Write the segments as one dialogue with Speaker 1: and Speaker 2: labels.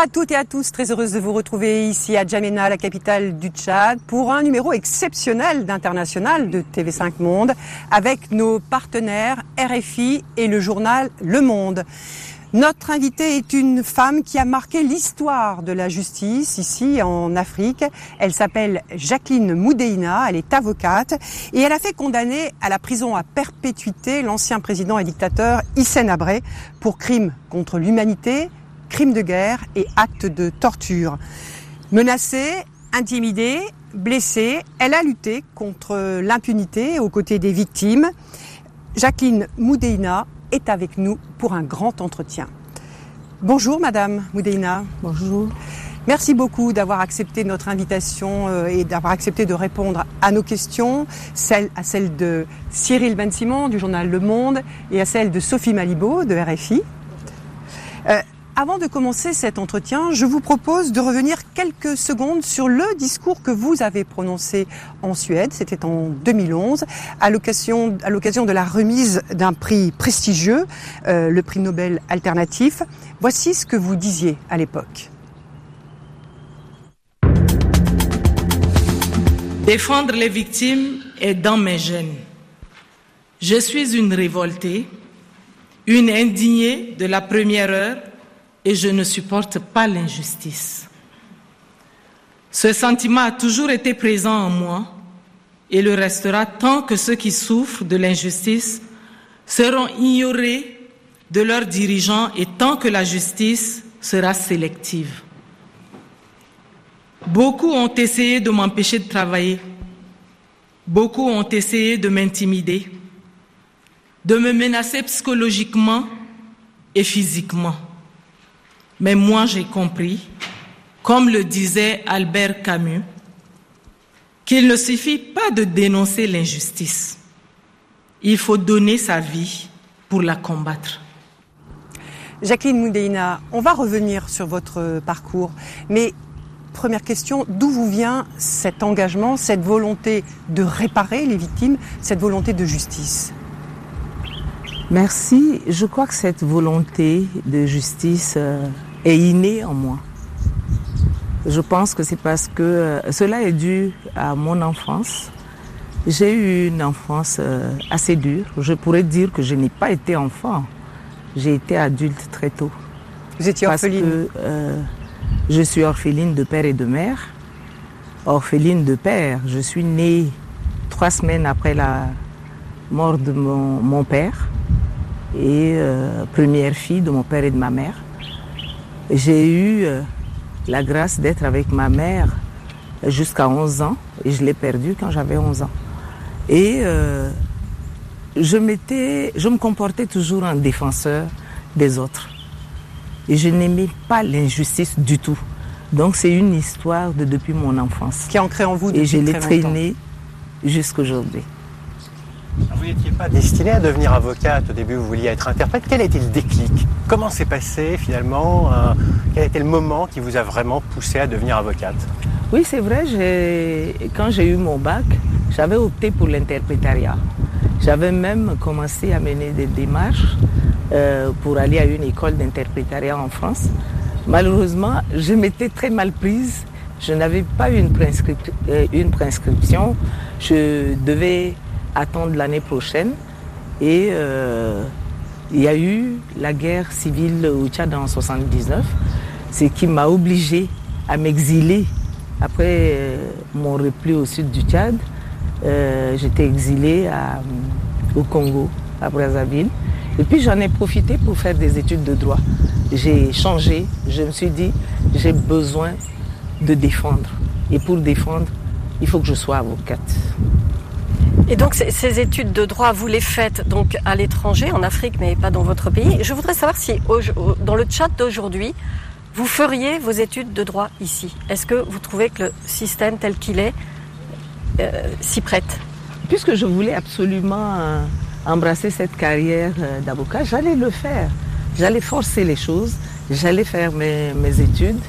Speaker 1: À toutes et à tous, très heureuse de vous retrouver ici à Djamena, la capitale du Tchad, pour un numéro exceptionnel d'International de TV5 Monde avec nos partenaires RFI et le journal Le Monde. Notre invitée est une femme qui a marqué l'histoire de la justice ici en Afrique. Elle s'appelle Jacqueline Moudeina, elle est avocate et elle a fait condamner à la prison à perpétuité l'ancien président et dictateur Hissène Abré pour crimes contre l'humanité, crimes de guerre et actes de torture. Menacée, intimidée, blessée, elle a lutté contre l'impunité aux côtés des victimes. Jacqueline Moudeina est avec nous pour un grand entretien. Bonjour Madame Moudeina.
Speaker 2: Bonjour.
Speaker 1: Merci beaucoup d'avoir accepté notre invitation euh, et d'avoir accepté de répondre à nos questions, celle, à celle de Cyril Ben Simon du journal Le Monde et à celle de Sophie Malibaud de RFI. Euh, avant de commencer cet entretien, je vous propose de revenir quelques secondes sur le discours que vous avez prononcé en Suède, c'était en 2011, à l'occasion, de la remise d'un prix prestigieux, euh, le prix Nobel alternatif. Voici ce que vous disiez à l'époque.
Speaker 3: Défendre les victimes est dans mes gènes. Je suis une révoltée, une indignée de la première heure et je ne supporte pas l'injustice. Ce sentiment a toujours été présent en moi et le restera tant que ceux qui souffrent de l'injustice seront ignorés de leurs dirigeants et tant que la justice sera sélective. Beaucoup ont essayé de m'empêcher de travailler. Beaucoup ont essayé de m'intimider, de me menacer psychologiquement et physiquement. Mais moi, j'ai compris, comme le disait Albert Camus, qu'il ne suffit pas de dénoncer l'injustice. Il faut donner sa vie pour la combattre.
Speaker 1: Jacqueline Moudeina, on va revenir sur votre parcours, mais première question, d'où vous vient cet engagement, cette volonté de réparer les victimes, cette volonté de justice?
Speaker 2: Merci. Je crois que cette volonté de justice euh, est inné en moi. Je pense que c'est parce que euh, cela est dû à mon enfance. J'ai eu une enfance euh, assez dure. Je pourrais dire que je n'ai pas été enfant. J'ai été adulte très tôt.
Speaker 1: Vous étiez orpheline
Speaker 2: Parce que euh, je suis orpheline de père et de mère. Orpheline de père. Je suis née trois semaines après la mort de mon, mon père et euh, première fille de mon père et de ma mère. J'ai eu euh, la grâce d'être avec ma mère jusqu'à 11 ans et je l'ai perdue quand j'avais 11 ans. Et euh, je m'étais, je me comportais toujours en défenseur des autres. Et je n'aimais pas l'injustice du tout. Donc c'est une histoire de depuis mon enfance.
Speaker 1: Qui est ancrée en vous depuis
Speaker 2: Et je l'ai traînée jusqu'aujourd'hui.
Speaker 4: N'étiez pas destinée à devenir avocate au début, vous vouliez être interprète. Quel a été le déclic Comment s'est passé finalement euh, Quel a été le moment qui vous a vraiment poussé à devenir avocate
Speaker 2: Oui, c'est vrai, quand j'ai eu mon bac, j'avais opté pour l'interprétariat. J'avais même commencé à mener des démarches euh, pour aller à une école d'interprétariat en France. Malheureusement, je m'étais très mal prise. Je n'avais pas une, euh, prescription. Je devais attendre l'année prochaine. Et euh, il y a eu la guerre civile au Tchad en 79, ce qui m'a obligé à m'exiler. Après euh, mon repli au sud du Tchad, euh, j'étais exilée au Congo, à Brazzaville. Et puis j'en ai profité pour faire des études de droit. J'ai changé, je me suis dit, j'ai besoin de défendre. Et pour défendre, il faut que je sois avocate.
Speaker 5: Et donc ces, études de droit, vous les faites donc à l'étranger, en Afrique, mais pas dans votre pays. Je voudrais savoir si dans le chat d'aujourd'hui, vous feriez vos études de droit ici. Est-ce que vous trouvez que le système tel qu'il est euh, s'y prête?
Speaker 2: Puisque je voulais absolument euh, embrasser cette carrière euh, d'avocat, j'allais le faire. J'allais forcer les choses, j'allais faire mes études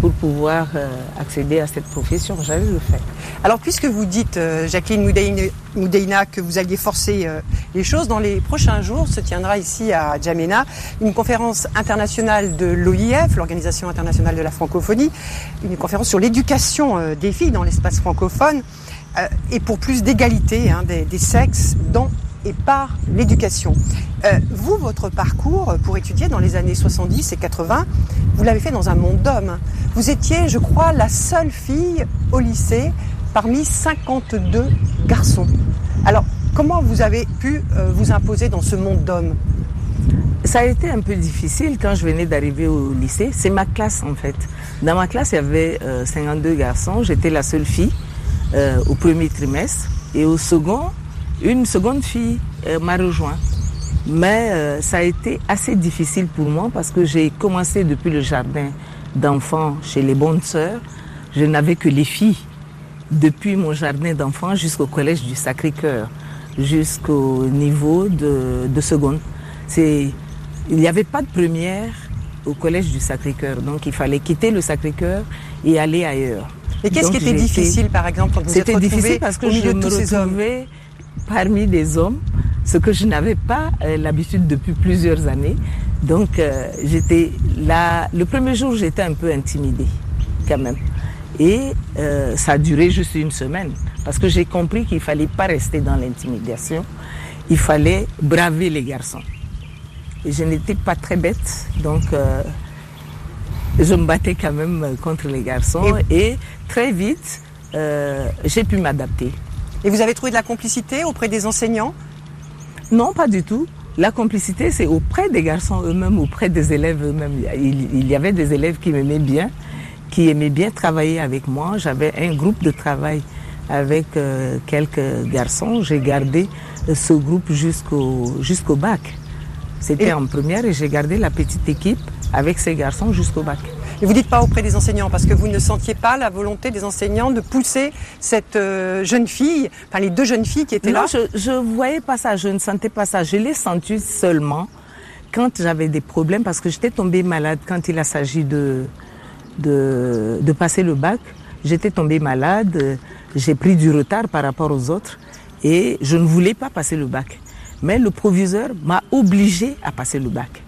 Speaker 2: pour pouvoir euh, accéder à cette profession. J'allais le faire.
Speaker 1: Alors, puisque vous dites, euh, Jacqueline Moudeina, que vous alliez forcer euh, les choses, dans les prochains jours se tiendra ici à Djamena une conférence internationale de l'OIF, l'Organisation internationale de la francophonie, une conférence sur l'éducation des filles dans l'espace francophone et pour plus d'égalité hein, des, des sexes dans et par l'éducation. Euh, vous, votre parcours pour étudier dans les années 70 et 80, vous l'avez fait dans un monde d'hommes. Vous étiez, je crois, la seule fille au lycée parmi 52 garçons. Alors, comment vous avez pu euh, vous imposer dans ce monde d'hommes?
Speaker 2: Ça a été un peu difficile quand je venais d'arriver au lycée. C'est ma classe en fait. Dans ma classe, il y avait 52 euh, garçons. J'étais la seule fille au premier trimestre. Et au second, une seconde fille euh, m'a rejoint. Mais euh, ça a été assez difficile pour moi parce que j'ai commencé depuis le jardin d'enfants chez les bonnes sœurs. Je n'avais que les filles depuis mon jardin d'enfants jusqu'au collège du Sacré-Cœur, jusqu'au niveau de, de seconde. il n'y avait pas de première au collège du Sacré-Cœur, donc il fallait quitter le Sacré-Cœur et aller ailleurs.
Speaker 1: Et qu'est-ce qui était difficile, par exemple, quand vous
Speaker 2: C'était difficile parce que je me retrouvais parmi des hommes, ce que je n'avais pas euh, l'habitude depuis plusieurs années. Donc euh, j'étais là, le premier jour j'étais un peu intimidée quand même. Et euh, ça a duré juste une semaine parce que j'ai compris qu'il fallait pas rester dans l'intimidation, il fallait braver les garçons. Et je n'étais pas très bête, donc je me battais quand même contre les garçons et, très vite j'ai pu m'adapter.
Speaker 1: Et vous avez trouvé de la complicité auprès des enseignants?
Speaker 2: Non, pas du tout. La complicité, c'est auprès des garçons eux-mêmes, auprès des élèves eux-mêmes. Il, y avait des élèves qui m'aimaient bien, qui aimaient bien travailler avec moi. J'avais un groupe de travail avec euh, quelques garçons. J'ai gardé euh, ce groupe jusqu'au jusqu'au bac. C'était en première et j'ai gardé la petite équipe avec ces garçons jusqu'au bac.
Speaker 1: Et vous dites pas auprès des enseignants parce que vous ne sentiez pas la volonté des enseignants de pousser cette euh, jeune fille, enfin les deux jeunes filles qui étaient
Speaker 2: là.
Speaker 1: Non,
Speaker 2: je, je voyais pas ça, je ne sentais pas ça. Je l'ai senti seulement quand j'avais des problèmes parce que j'étais tombée malade quand il a s'agit de, de, de passer le bac. J'étais tombée malade, j'ai pris du retard par rapport aux autres et je ne voulais pas passer le bac. Mais le proviseur m'a obligé à passer le bac.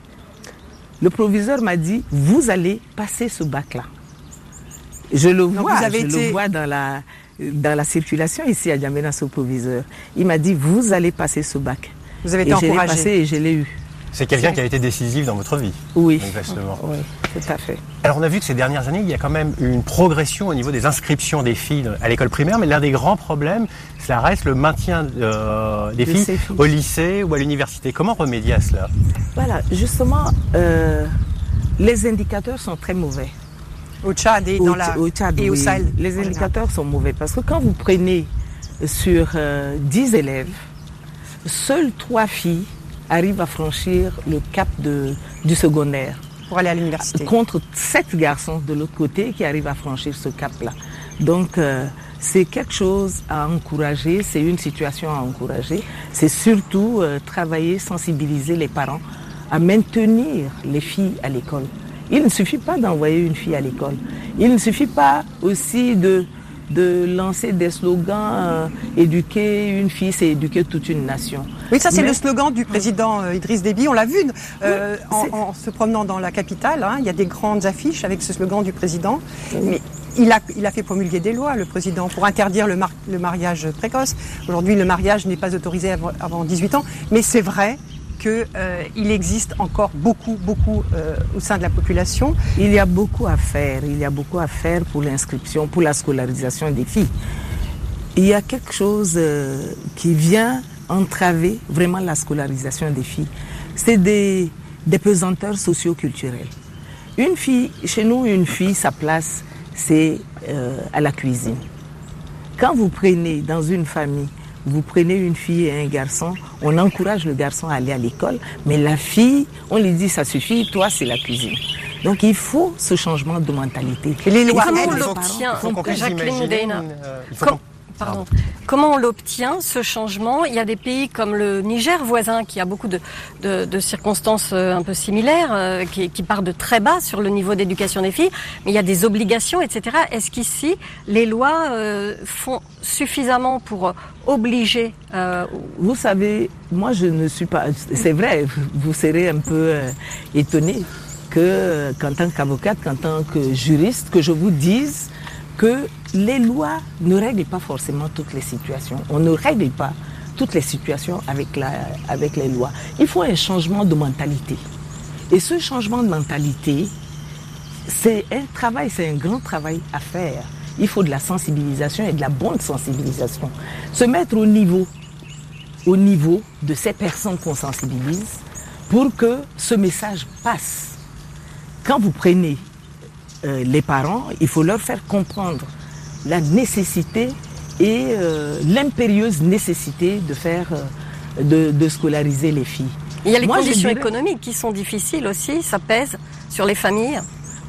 Speaker 2: Le proviseur m'a dit, vous allez passer ce bac-là. Je le vois, je le vois dans la, dans la circulation ici à Djamena, ce proviseur. Il m'a dit, vous allez passer ce bac.
Speaker 1: Vous avez été
Speaker 2: et
Speaker 1: encouragé.
Speaker 2: passé et je l'ai eu.
Speaker 4: C'est quelqu'un qui a été décisif dans votre vie.
Speaker 2: Oui.
Speaker 4: Exactement.
Speaker 2: Oui, tout à fait.
Speaker 4: Alors on a vu que ces dernières années, il y a quand même une progression au niveau des inscriptions des filles à l'école primaire, mais l'un des grands problèmes, ça reste le maintien euh, des filles, au lycée ou à l'université. Comment remédier à cela?
Speaker 2: Voilà, justement, euh, les indicateurs sont très mauvais.
Speaker 1: Au Tchad et, dans la...
Speaker 2: au, Tchad, et au Sahel. Les indicateurs sont mauvais parce que quand vous prenez sur 10 euh, élèves, seules 3 filles arrive à franchir le cap de, du secondaire.
Speaker 1: Pour aller à l'université.
Speaker 2: Contre sept garçons de l'autre côté qui arrivent à franchir ce cap-là. Donc, euh, c'est quelque chose à encourager, c'est une situation à encourager. C'est surtout euh, travailler, sensibiliser les parents à maintenir les filles à l'école. Il ne suffit pas d'envoyer une fille à l'école. Il ne suffit pas aussi de de lancer des slogans euh, éduquer une fille, c'est éduquer toute une nation.
Speaker 1: Oui, ça c'est le slogan du président euh, Idriss Déby. On l'a vu euh, en, se promenant dans la capitale. Hein. il y a des grandes affiches avec ce slogan du président. Mais il a, il a fait promulguer des lois, le président, pour interdire le, le mariage précoce. Aujourd'hui, le mariage n'est pas autorisé avant, avant 18 ans. Mais c'est vrai qu'il euh, existe encore beaucoup, beaucoup euh, au sein de la population.
Speaker 2: Il y a beaucoup à faire. Il y a beaucoup à faire pour l'inscription, pour la scolarisation des filles. Il y a quelque chose euh, qui vient entraver vraiment la scolarisation des filles. C'est des, des pesanteurs socio-culturels. Une fille, chez nous, une fille, sa place, c'est à la cuisine. Quand vous prenez dans une famille vous prenez une fille et un garçon, on encourage le garçon à aller à l'école, mais la fille, on lui dit ça suffit, toi c'est la cuisine. Donc il faut ce changement de mentalité.
Speaker 1: Et les lois,
Speaker 5: Pardon. Comment on l'obtient, ce changement? Il y a des pays comme le Niger voisin qui a beaucoup de, de, circonstances euh, un peu similaires, euh, qui, qui part de très bas sur le niveau d'éducation des filles, mais il y a des obligations, etc. Est-ce qu'ici, les lois euh, font suffisamment pour obliger
Speaker 2: Vous savez, moi je ne suis pas... C'est vrai, vous serez un peu étonné que qu'en tant qu'avocate, qu'en tant que juriste, que je vous dise que les lois ne règlent pas forcément toutes les situations. On ne règle pas toutes les situations avec, la, avec les lois. Il faut un changement de mentalité. Et ce changement de mentalité, c'est un travail, c'est un grand travail à faire. Il faut de la sensibilisation et de la bonne sensibilisation. Se mettre au niveau, au niveau de ces personnes qu'on sensibilise pour que ce message passe. Quand vous prenez euh, les parents, il faut leur faire comprendre la nécessité et euh, l'impérieuse nécessité de faire, euh, de, scolariser les filles.
Speaker 5: Il y a les conditions économiques qui sont difficiles aussi, ça pèse sur les familles.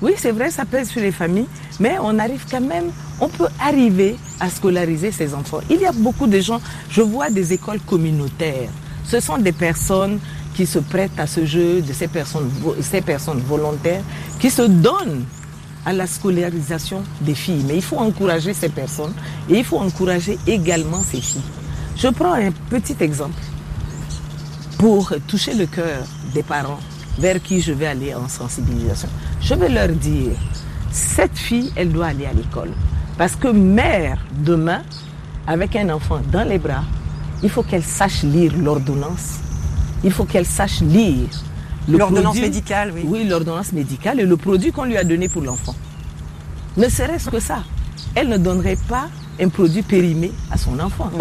Speaker 2: Oui, c'est vrai, ça pèse sur les familles, mais on arrive quand même, on peut arriver à scolariser ces enfants. Il y a beaucoup de gens, je vois des écoles communautaires. Ce sont des personnes qui se prêtent à ce jeu, de ces personnes, ces personnes volontaires, qui se donnent à la scolarisation des filles. Mais il faut encourager ces personnes et il faut encourager également ces filles. Je prends un petit exemple pour toucher le cœur des parents vers qui je vais aller en sensibilisation. Je vais leur dire, cette fille, elle doit aller à l'école. Parce que mère, demain, avec un enfant dans les bras, il faut qu'elle sache lire l'ordonnance. Il faut qu'elle sache lire
Speaker 1: L'ordonnance médicale, oui.
Speaker 2: Oui, l'ordonnance médicale et le produit qu'on lui a donné pour l'enfant. Ne serait-ce que ça. Elle ne donnerait pas un produit périmé à son enfant.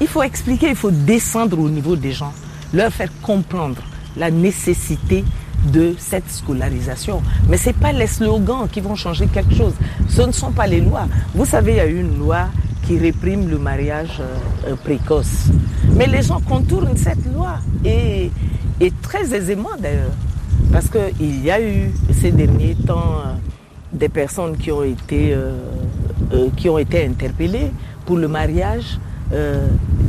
Speaker 2: Il faut expliquer, il faut descendre au niveau des gens, leur faire comprendre la nécessité de cette scolarisation. Mais ce n'est pas les slogans qui vont changer quelque chose. Ce ne sont pas les lois. Vous savez, il y a une loi qui réprime le mariage euh, précoce. Mais les gens contournent cette loi. Et et très aisément d'ailleurs. Parce qu'il y a eu ces derniers temps euh, des personnes qui ont été, euh, euh, qui ont été interpellées pour le mariage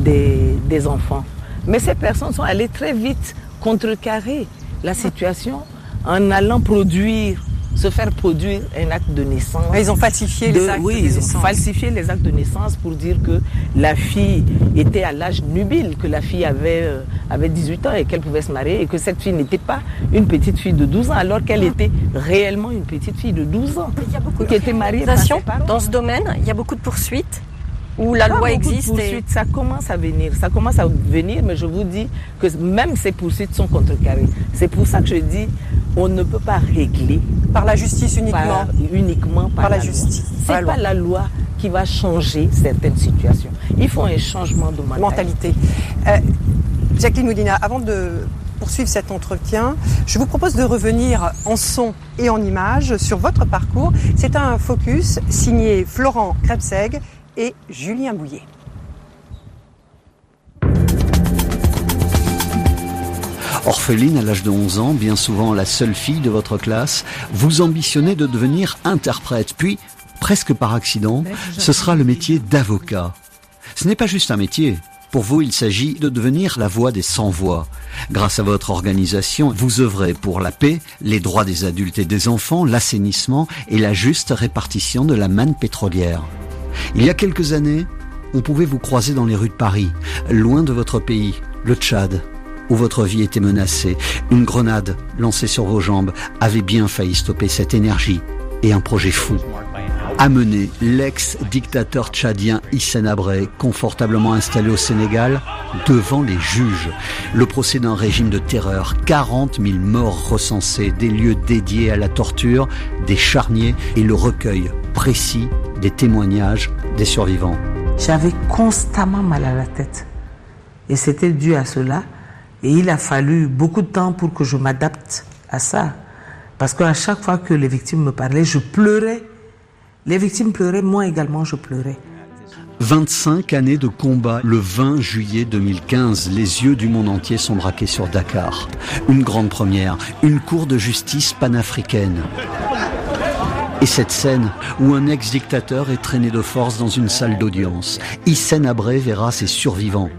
Speaker 2: des, des, enfants. Mais ces personnes sont allées très vite contrecarrer la situation en allant produire se faire produire un acte de naissance.
Speaker 1: ils ont falsifié les actes
Speaker 2: oui, de naissance. ils ont falsifié les actes de naissance pour dire que la fille était à l'âge nubile, que la fille avait, euh, avait 18 ans et qu'elle pouvait se marier et que cette fille n'était pas une petite fille de 12 ans alors qu'elle était réellement une petite fille de 12 ans
Speaker 5: il y a beaucoup qui était mariée Dans ce domaine, il y a beaucoup de poursuites où la loi existe.
Speaker 2: Ça commence à venir, ça commence à venir, mais je vous dis que même ces poursuites sont contrecarrées. C'est pour ça que je dis, on ne peut pas régler
Speaker 1: par la justice uniquement,
Speaker 2: uniquement par, la, justice. C'est pas la loi qui va changer certaines situations. Il faut un changement de mentalité.
Speaker 1: Euh, Jacqueline Moudina, avant de poursuivre cet entretien, je vous propose de revenir en son et en images sur votre parcours. C'est un focus signé Florent Krebseg et Julien Bouillet.
Speaker 6: Orpheline à l'âge de 11 ans, bien souvent la seule fille de votre classe, vous ambitionnez de devenir interprète, puis, presque par accident, ce sera le métier d'avocat. Ce n'est pas juste un métier. Pour vous, il s'agit de devenir la voix des sans-voix. Grâce à votre organisation, vous œuvrez pour la paix, les droits des adultes et des enfants, l'assainissement et la juste répartition de la manne pétrolière. Il y a quelques années, on pouvait vous croiser dans les rues de Paris, loin de votre pays, le Tchad, où votre vie était menacée. Une grenade lancée sur vos jambes avait bien failli stopper cette énergie et un projet fou. Amener l'ex-dictateur tchadien Hissène Abré, confortablement installé au Sénégal, devant les juges. Le procès d'un régime de terreur, 40 000 morts recensés, des lieux dédiés à la torture, des charniers et le recueil précis des témoignages des survivants.
Speaker 2: J'avais constamment mal à la tête. Et c'était dû à cela. Et il a fallu beaucoup de temps pour que je m'adapte à ça. Parce qu'à chaque fois que les victimes me parlaient, je pleurais. Les victimes pleuraient, moi également je pleurais.
Speaker 6: 25 années de combat. Le 20 juillet 2015, les yeux du monde entier sont braqués sur Dakar. Une grande première, une cour de justice panafricaine. Et cette scène où un ex-dictateur est traîné de force dans une salle d'audience, Hissène Abré verra ses survivants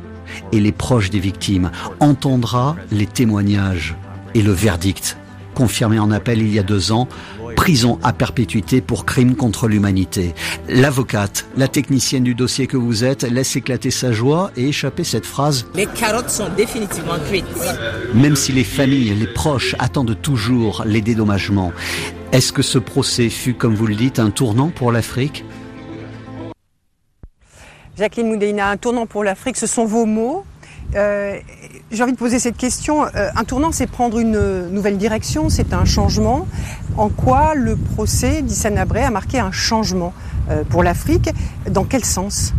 Speaker 6: et les proches des victimes, entendra les témoignages et le verdict, confirmé en appel il y a deux ans, prison à perpétuité pour crime contre l'humanité. L'avocate, la technicienne du dossier que vous êtes, laisse éclater sa joie et échapper cette phrase.
Speaker 2: Les carottes sont définitivement cuites.
Speaker 6: Même si les familles, les proches attendent toujours les dédommagements. Est-ce que ce procès fut, comme vous le dites, un tournant pour l'Afrique?
Speaker 1: Jacqueline Moudeina, un tournant pour l'Afrique, ce sont vos mots? Euh, j'ai envie de poser cette question. Euh, un tournant, c'est prendre une nouvelle direction, c'est un changement. En quoi le procès d'Issane Abré a marqué un changement euh, pour l'Afrique? Dans quel sens?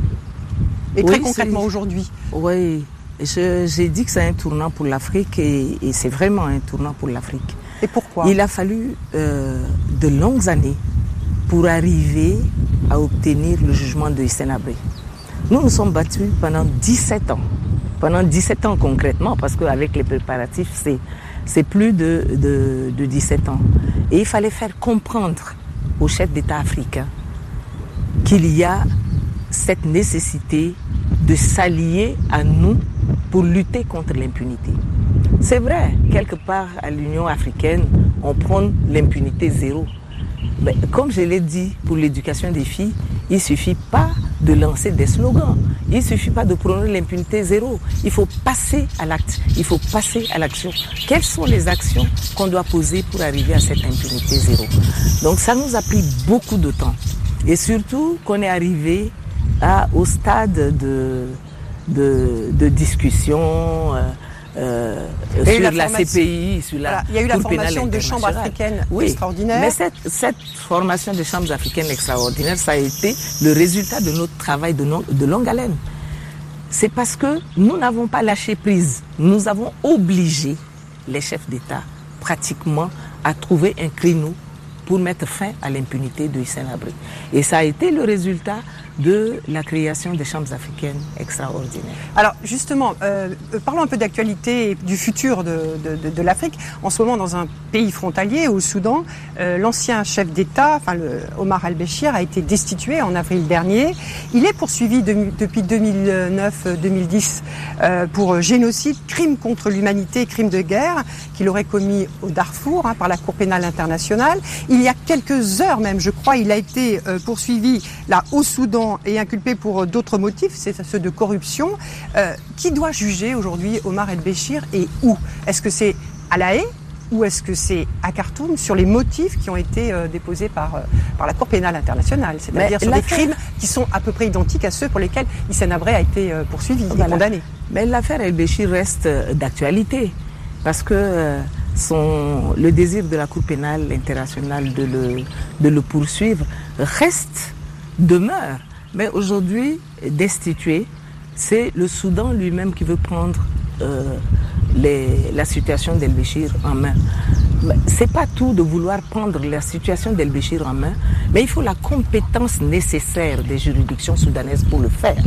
Speaker 1: Et très concrètement aujourd'hui
Speaker 2: Oui, j'ai dit que c'est un tournant pour l'Afrique et, et c'est vraiment un tournant pour l'Afrique.
Speaker 1: Et pourquoi?
Speaker 2: Il a fallu de longues années pour arriver à obtenir le jugement de Hissène Abré. Nous nous sommes battus pendant 17 ans pendant 17 ans concrètement, parce qu'avec les préparatifs, c'est, plus de, de, de 17 ans. Et il fallait faire comprendre aux chefs d'État africains qu'il y a cette nécessité de s'allier à nous pour lutter contre l'impunité. C'est vrai, quelque part à l'Union africaine, on prône l'impunité zéro. Comme je l'ai dit pour l'éducation des filles, il suffit pas de lancer des slogans. Il suffit pas de prôner l'impunité zéro. Il faut passer à l'acte. Il faut passer à l'action. Quelles sont les actions qu'on doit poser pour arriver à cette impunité zéro? Donc ça nous a pris beaucoup de temps. Et surtout qu'on est arrivé à, au stade de, de, de discussion. Euh, euh, sur la, CPI, sur la
Speaker 1: Il y a eu la formation de chambres africaines
Speaker 2: oui,
Speaker 1: extraordinaires.
Speaker 2: Mais cette, cette, formation de chambres africaines extraordinaires, ça a été le résultat de notre travail de, de longue haleine. C'est parce que nous n'avons pas lâché prise. Nous avons obligé les chefs d'État pratiquement à trouver un créneau pour mettre fin à l'impunité de Hissène Abré. Et ça a été le résultat de la création des chambres africaines extraordinaires.
Speaker 1: Alors justement, euh, parlons un peu d'actualité et du futur de, l'Afrique. En ce moment, dans un pays frontalier, au Soudan, euh, l'ancien chef d'État, Omar al-Béchir, a été destitué en avril dernier. Il est poursuivi de, depuis 2009-2010 euh, pour génocide, crime contre l'humanité, crime de guerre qu'il aurait commis au Darfour hein, par la Cour pénale internationale. Il y a quelques heures même, je crois, il a été euh, poursuivi là au Soudan et inculpé pour euh, d'autres motifs, c'est ceux de corruption. Euh, qui doit juger aujourd'hui Omar El-Béchir et où? Est-ce que c'est à La Haye ou est-ce que c'est à Khartoum sur les motifs qui ont été euh, déposés par, par la Cour pénale internationale, c'est-à-dire sur des crimes qui sont à peu près identiques à ceux pour lesquels Hissène Abré a été poursuivi et condamné.
Speaker 2: Mais l'affaire El-Béchir reste d'actualité parce que son, le désir de la Cour pénale internationale de le, de le poursuivre reste, demeure. Mais aujourd'hui, destitué, c'est le Soudan lui-même qui veut prendre euh, les, la situation d'El-Béchir en main. C'est pas tout de vouloir prendre la situation d'El-Béchir en main, mais il faut la compétence nécessaire des juridictions soudanaises pour le faire.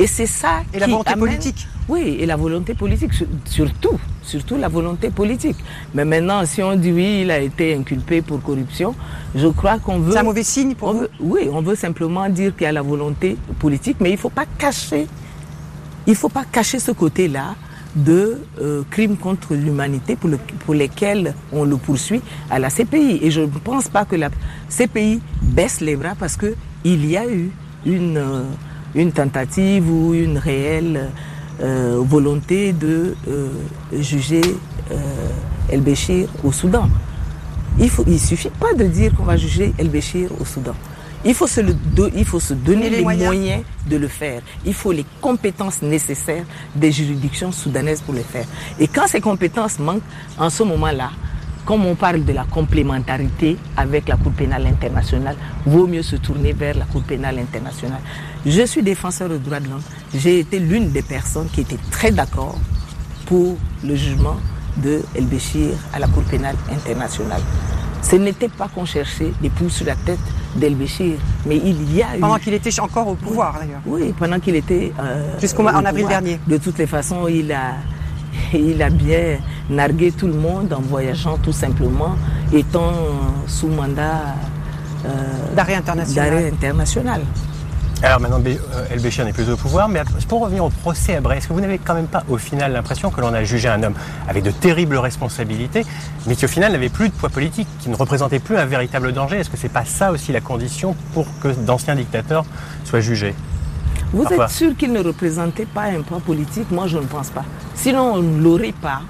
Speaker 2: Et c'est ça
Speaker 1: et la volonté politique.
Speaker 2: Oui, et la volonté politique surtout, surtout la volonté politique. Mais maintenant, si on dit oui, il a été inculpé pour corruption, je crois qu'on veut.
Speaker 1: C'est un mauvais signe pour vous.
Speaker 2: oui, on veut simplement dire qu'il y a la volonté politique, mais il faut pas cacher, il faut pas cacher ce côté-là de euh, crimes contre l'humanité pour, le, pour lesquels on le poursuit à la CPI. Et je ne pense pas que la CPI baisse les bras parce que il y a eu une euh, une tentative ou une réelle euh, volonté de euh, juger euh, El Béchir au Soudan. Il ne il suffit pas de dire qu'on va juger El Béchir au Soudan. Il faut se, le il faut se donner les, moyens. de le faire. Il faut les compétences nécessaires des juridictions soudanaises pour le faire. Et quand ces compétences manquent, en ce moment-là, comme on parle de la complémentarité avec la Cour pénale internationale, vaut mieux se tourner vers la Cour pénale internationale. Je suis défenseur des droits de l'homme. J'ai été l'une des personnes qui était très d'accord pour le jugement de El Béchir à la Cour pénale internationale. Ce n'était pas qu'on cherchait des poules sur la tête d'El Béchir, mais il y a
Speaker 1: eu... Pendant qu'il était encore au pouvoir, d'ailleurs.
Speaker 2: Oui, pendant qu'il était...
Speaker 1: Euh, Jusqu'en avril dernier.
Speaker 2: De toutes les façons, il a, il a bien nargué tout le monde en voyageant tout simplement, étant sous mandat
Speaker 1: d'arrêt international.
Speaker 2: international.
Speaker 4: Alors maintenant, El Béchir n'est plus au pouvoir, mais pour revenir au procès à Bray, est-ce que vous n'avez quand même pas au final l'impression que l'on a jugé un homme avec de terribles responsabilités, mais qui au final n'avait plus de poids politique, qui ne représentait plus un véritable danger? Est-ce que c'est pas ça aussi la condition pour que d'anciens dictateurs soient jugés?
Speaker 2: Vous êtes sûr qu'il ne représentait pas un poids politique? Moi, je ne pense pas. Sinon, on ne l'aurait pas.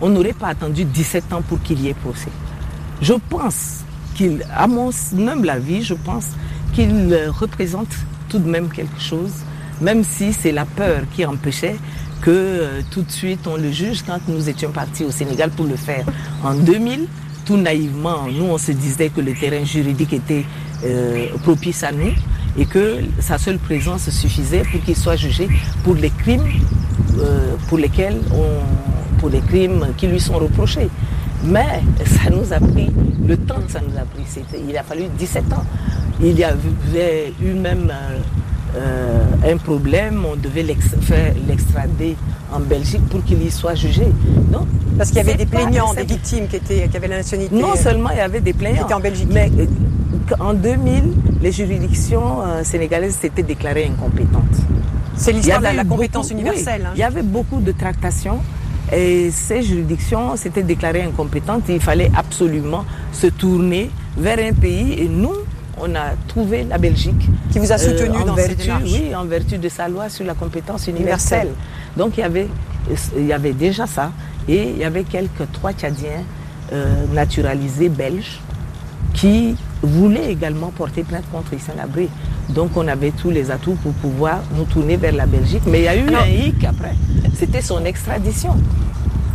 Speaker 2: On n'aurait pas attendu 17 ans pour qu'il y ait procès. Je pense qu'il, à mon humble avis, je pense qu'il représente tout de même quelque chose, même si c'est la peur qui empêchait que euh, tout de suite on le juge quand nous étions partis au Sénégal pour le faire. En 2000, tout naïvement, nous on se disait que le terrain juridique était euh, propice à nous et que sa seule présence suffisait pour qu'il soit jugé pour les crimes euh, pour lesquels on, pour les crimes qui lui sont reprochés. Mais ça nous a pris le temps que ça nous a pris. Il a fallu 17 ans. Il y avait eu même euh, euh, un problème, on devait faire l'extrader en Belgique pour qu'il y soit jugé.
Speaker 1: Non Parce qu'il y avait des plaignants, des victimes qui, étaient, qui avaient la nationalité.
Speaker 2: Non seulement il y avait des plaignants.
Speaker 1: Qui en Belgique.
Speaker 2: Mais euh, en 2000, les juridictions sénégalaises s'étaient déclarées incompétentes.
Speaker 1: C'est l'histoire de la, compétence universelle. Hein.
Speaker 2: il y avait beaucoup de tractations et ces juridictions s'étaient déclarées incompétentes. Il fallait absolument se tourner vers un pays et nous, on a trouvé la Belgique.
Speaker 1: Qui vous a soutenu euh, dans
Speaker 2: vertu, Oui, en vertu de sa loi sur la compétence universelle. Donc il y, avait, il y avait déjà ça. Et il y avait quelques trois Tchadiens euh, naturalisés belges qui voulaient également porter plainte contre Hissène Abré. Donc on avait tous les atouts pour pouvoir nous tourner vers la Belgique. Mais il y a eu un hic après. C'était son extradition.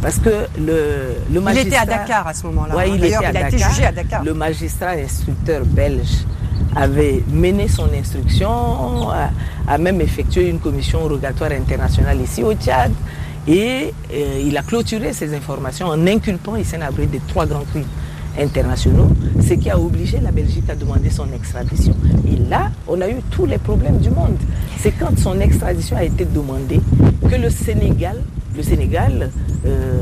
Speaker 2: Parce que le, le magistrat...
Speaker 1: Il était à Dakar à ce moment-là.
Speaker 2: Ouais, il, était à il a été jugé à Dakar. Le magistrat instructeur belge avait mené son instruction, a, même effectué une commission rogatoire internationale ici au Tchad. Et euh, il a clôturé ces informations en inculpant Hissène Abré de trois grands crimes internationaux, ce qui a obligé la Belgique à demander son extradition. Et là, on a eu tous les problèmes du monde. C'est quand son extradition a été demandée que le Sénégal, le Sénégal,
Speaker 1: euh,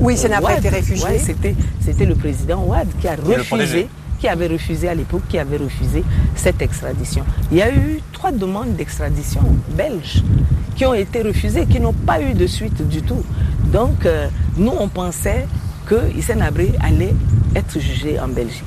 Speaker 1: oui, ça n'a pas été réfugié.
Speaker 2: c'était, c'était le président Ouad qui a refusé, qui avait refusé à l'époque, qui avait refusé cette extradition. Il y a eu trois demandes d'extradition belges qui ont été refusées, qui n'ont pas eu de suite du tout. Donc, euh, nous, on pensait que Hissène Abré allait être jugé en Belgique.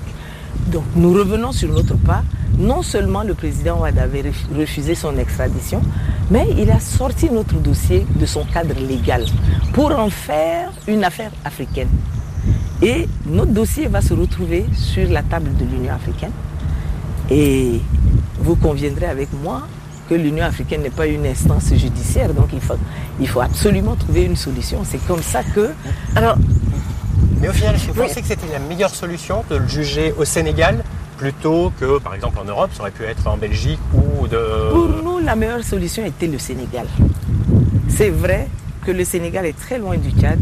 Speaker 2: Donc nous revenons sur notre pas. Non seulement le président Ouad avait refusé son extradition, mais il a sorti notre dossier de son cadre légal pour en faire une affaire africaine. Et notre dossier va se retrouver sur la table de l'Union africaine. Et vous conviendrez avec moi que l'Union africaine n'est pas une instance judiciaire, donc il faut, il faut absolument trouver une solution. C'est comme ça que...
Speaker 4: Alors, mais au final, vous pensez que c'était la meilleure solution de le juger au Sénégal plutôt que, par exemple, en Europe, ça aurait pu être en Belgique ou de...
Speaker 2: Pour nous, la meilleure solution était le Sénégal. C'est vrai que le Sénégal est très loin du Tchad.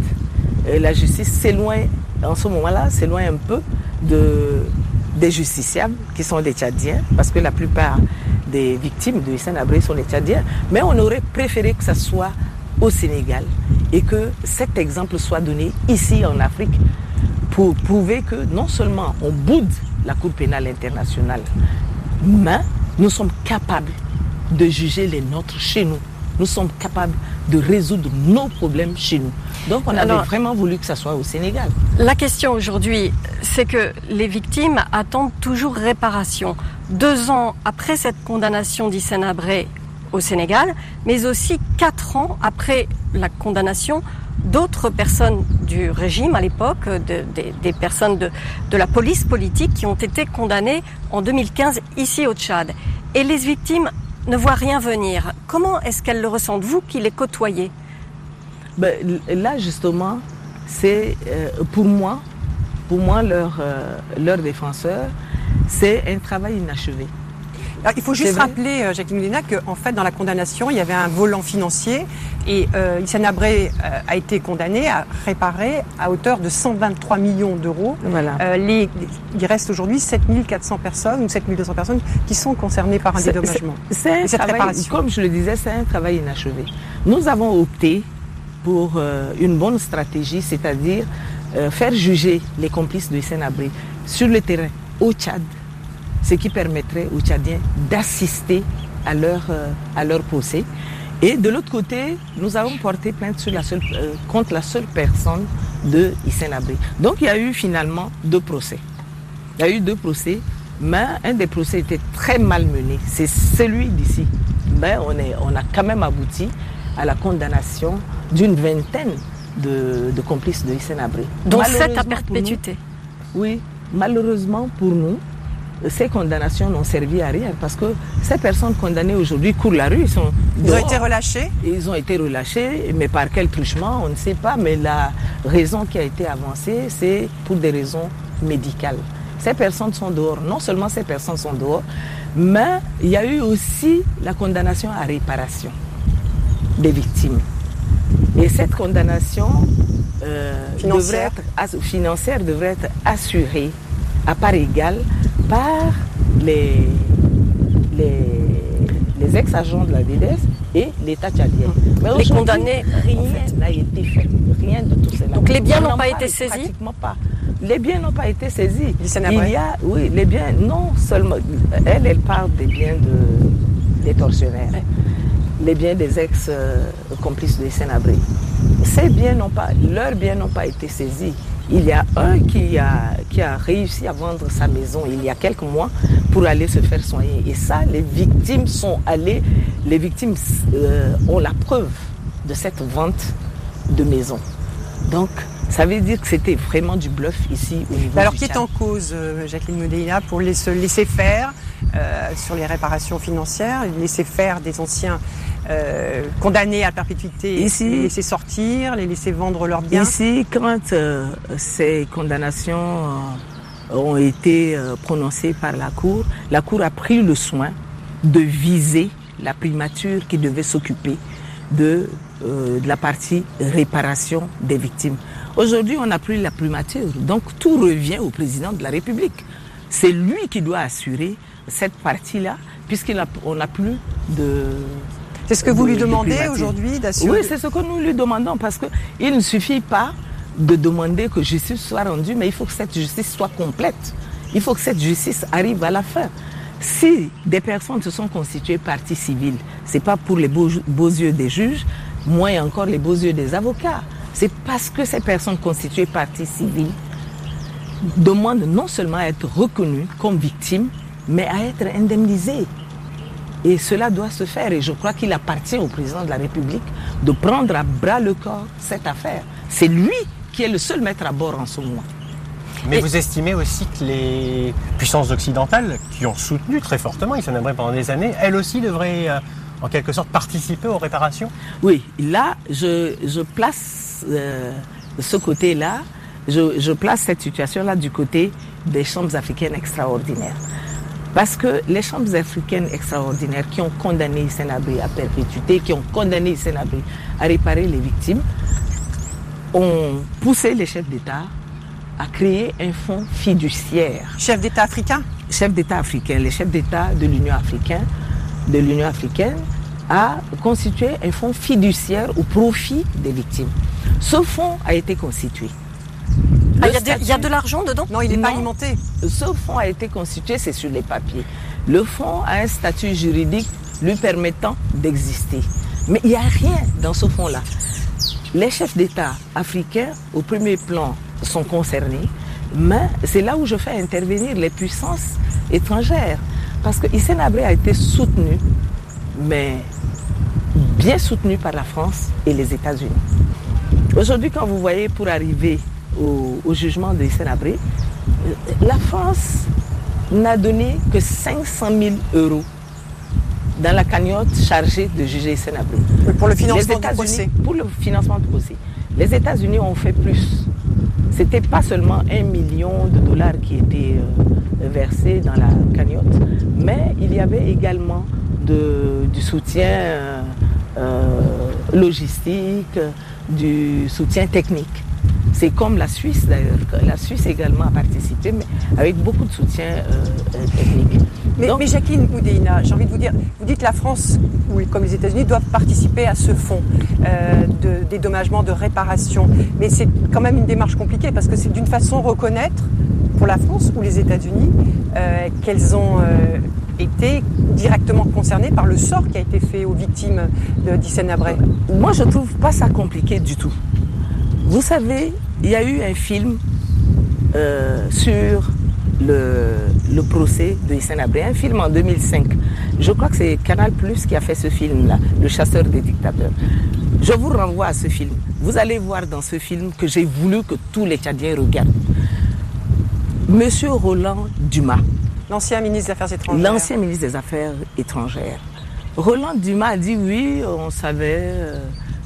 Speaker 2: la justice s'éloigne, en ce moment-là, s'éloigne un peu de, des justiciables qui sont des Tchadiens, parce que la plupart des victimes de Hissène Abré sont des Tchadiens. Mais on aurait préféré que ça soit au Sénégal et que cet exemple soit donné ici en Afrique pour prouver que non seulement on boude la Cour pénale internationale, mais nous sommes capables de juger les nôtres chez nous. Nous sommes capables de résoudre nos problèmes chez nous. Donc on avait vraiment voulu que ça soit au Sénégal.
Speaker 5: La question aujourd'hui, c'est que les victimes attendent toujours réparation. Deux ans après cette condamnation d'Hissène Abré au Sénégal, mais aussi quatre ans après la condamnation d'autres personnes du régime à l'époque, des personnes de, la police politique qui ont été condamnées en 2015 ici au Tchad. Et les victimes ne voient rien venir. Comment est-ce qu'elles le ressentent, vous qui les côtoyez?
Speaker 2: Ben, Là, justement, c'est euh, pour moi, pour moi, euh, leur défenseur, c'est un travail inachevé
Speaker 1: il faut juste rappeler, euh, Jacqueline Moulina, qu'en fait, dans la condamnation, il y avait un volant financier et euh, Abré euh, a été condamné à réparer à hauteur de 123 millions d'euros. Voilà. Euh, il reste aujourd'hui 7400 personnes ou 7200 personnes qui sont concernées par un dédommagement.
Speaker 2: C'est un travail, comme je le disais, c'est un travail inachevé. Nous avons opté pour une bonne stratégie, c'est-à-dire faire juger les complices de Abré sur le terrain au Tchad ce qui permettrait aux Tchadiens d'assister à leur, euh, à leur procès. Et de l'autre côté, nous avons porté plainte sur la seule, euh, contre la seule personne de Hissène Abré. Donc il y a eu finalement deux procès. Il y a eu deux procès, mais un des procès était très mal mené. C'est celui d'ici. Ben, on, est, on a quand même abouti à la condamnation d'une vingtaine de, complices de Hissène Abré.
Speaker 5: Donc sept à perpétuité.
Speaker 2: oui, malheureusement pour nous, ces condamnations n'ont servi à rien parce que ces personnes condamnées aujourd'hui courent la rue. Ils, sont
Speaker 1: ils ont été relâchés
Speaker 2: Ils ont été relâchés, mais par quel truchement, on ne sait pas. Mais la raison qui a été avancée, c'est pour des raisons médicales. Ces personnes sont dehors. Non seulement ces personnes sont dehors, mais il y a eu aussi la condamnation à réparation des victimes. Et cette condamnation euh, financière. financière devrait être assurée à part égale par les, les, ex-agents de la DDS et l'État tchadien.
Speaker 5: Mais les condamnés,
Speaker 2: rien n'a été fait. Rien de tout cela.
Speaker 5: Donc les biens n'ont pas été saisis
Speaker 2: Pratiquement pas. Les biens n'ont pas été saisis. Il y a, oui, les biens, non seulement. Elle, elle parle des biens de, des tortionnaires. Les biens des ex-complices de Sénabré. Ces biens n'ont pas, leurs biens n'ont pas été saisis. Il y a un qui a, qui a réussi à vendre sa maison il y a quelques mois pour aller se faire soigner. Et ça, les victimes sont allées, les victimes euh, ont la preuve de cette vente de maison. Donc, ça veut dire que c'était vraiment du bluff ici au niveau
Speaker 1: Alors, qui est en cause, euh, Jacqueline Medina, pour se laisser faire euh, sur les réparations financières, laisser faire des anciens euh, condamnés à perpétuité, ici, les laisser sortir, les laisser vendre leurs biens
Speaker 2: Ici, quand euh, ces condamnations euh, ont été prononcées par la Cour, la Cour a pris le soin de viser la primature qui devait s'occuper de, de, la partie réparation des victimes. Aujourd'hui, on n'a plus la primature, donc tout revient au président de la République. C'est lui qui doit assurer cette partie-là, puisqu'on n'a plus de,
Speaker 1: c'est ce que vous lui demandez aujourd'hui d'assurer
Speaker 2: Oui, c'est ce que nous lui demandons parce qu'il ne suffit pas de demander que justice soit rendue, mais il faut que cette justice soit complète. Il faut que cette justice arrive à la fin. Si des personnes se sont constituées partie civile, c'est pas pour les beaux, yeux des juges, moins encore les beaux yeux des avocats. C'est parce que ces personnes constituées partie civile demandent non seulement à être reconnues comme victimes, mais à être indemnisées. Et cela doit se faire. Et je crois qu'il appartient au président de la République de prendre à bras le corps cette affaire. C'est lui qui est le seul maître à bord en ce moment.
Speaker 4: Mais vous estimez aussi que les puissances occidentales, qui ont soutenu très fortement s'en aimeraient pendant des années, elles aussi devraient euh, en quelque sorte participer aux réparations?
Speaker 2: Oui, là, je, place euh, ce côté-là, je, je place cette situation-là du côté des chambres africaines extraordinaires. Parce que les chambres africaines extraordinaires qui ont condamné Sénabé à perpétuité, qui ont condamné Sénabé à réparer les victimes, ont poussé les chefs d'État à créer un fonds fiduciaire.
Speaker 1: Chefs d'État africains
Speaker 2: Chefs d'État africains, les chefs d'État de l'Union africaine, de l'Union africaine, a constitué un fonds fiduciaire au profit des victimes. Ce fonds a été constitué.
Speaker 5: Ah, il y, a de l'argent dedans
Speaker 1: Non, il n'est pas alimenté.
Speaker 2: Ce fonds a été constitué, c'est sur les papiers. Le fonds a un statut juridique lui permettant d'exister. Mais il n'y a rien dans ce fonds-là. Les chefs d'État africains, au premier plan, sont concernés, mais c'est là où je fais intervenir les puissances étrangères. Parce que Hissène Abré a été soutenu, mais bien soutenu par la France et les États-Unis. Aujourd'hui, quand vous voyez pour arriver au, jugement de Abré, la France n'a donné que 500 000 euros dans la cagnotte chargée de juger Abré.
Speaker 1: Pour le financement du procès.
Speaker 2: Pour le financement du procès. Les États-Unis ont fait plus. C'était pas seulement un million de dollars qui étaient euh, versés dans la cagnotte, mais il y avait également du soutien euh, euh, logistique, du soutien technique. C'est comme la Suisse d'ailleurs. La Suisse également a participé, mais avec beaucoup de soutien euh, technique.
Speaker 1: Mais, mais, Jacqueline Oudéina, j'ai envie de vous dire, vous dites que la France, ou comme les États-Unis, doivent participer à ce fonds euh, de dédommagement, de réparation. Mais c'est quand même une démarche compliquée parce que c'est d'une façon reconnaître pour la France ou les États-Unis, qu'elles ont été directement concernées par le sort qui a été fait aux victimes d'Hissène Abré
Speaker 2: Moi, je trouve pas ça compliqué du tout. Vous savez, il y a eu un film sur le, procès de Hissène Abré, un film en 2005. Je crois que c'est Canal Plus qui a fait ce film-là, Le chasseur des dictateurs. Je vous renvoie à ce film. Vous allez voir dans ce film que j'ai voulu que tous les Tchadiens regardent. Monsieur Roland Dumas.
Speaker 1: L'ancien ministre des Affaires étrangères.
Speaker 2: L'ancien ministre des Affaires étrangères. Roland Dumas a dit oui, on savait euh,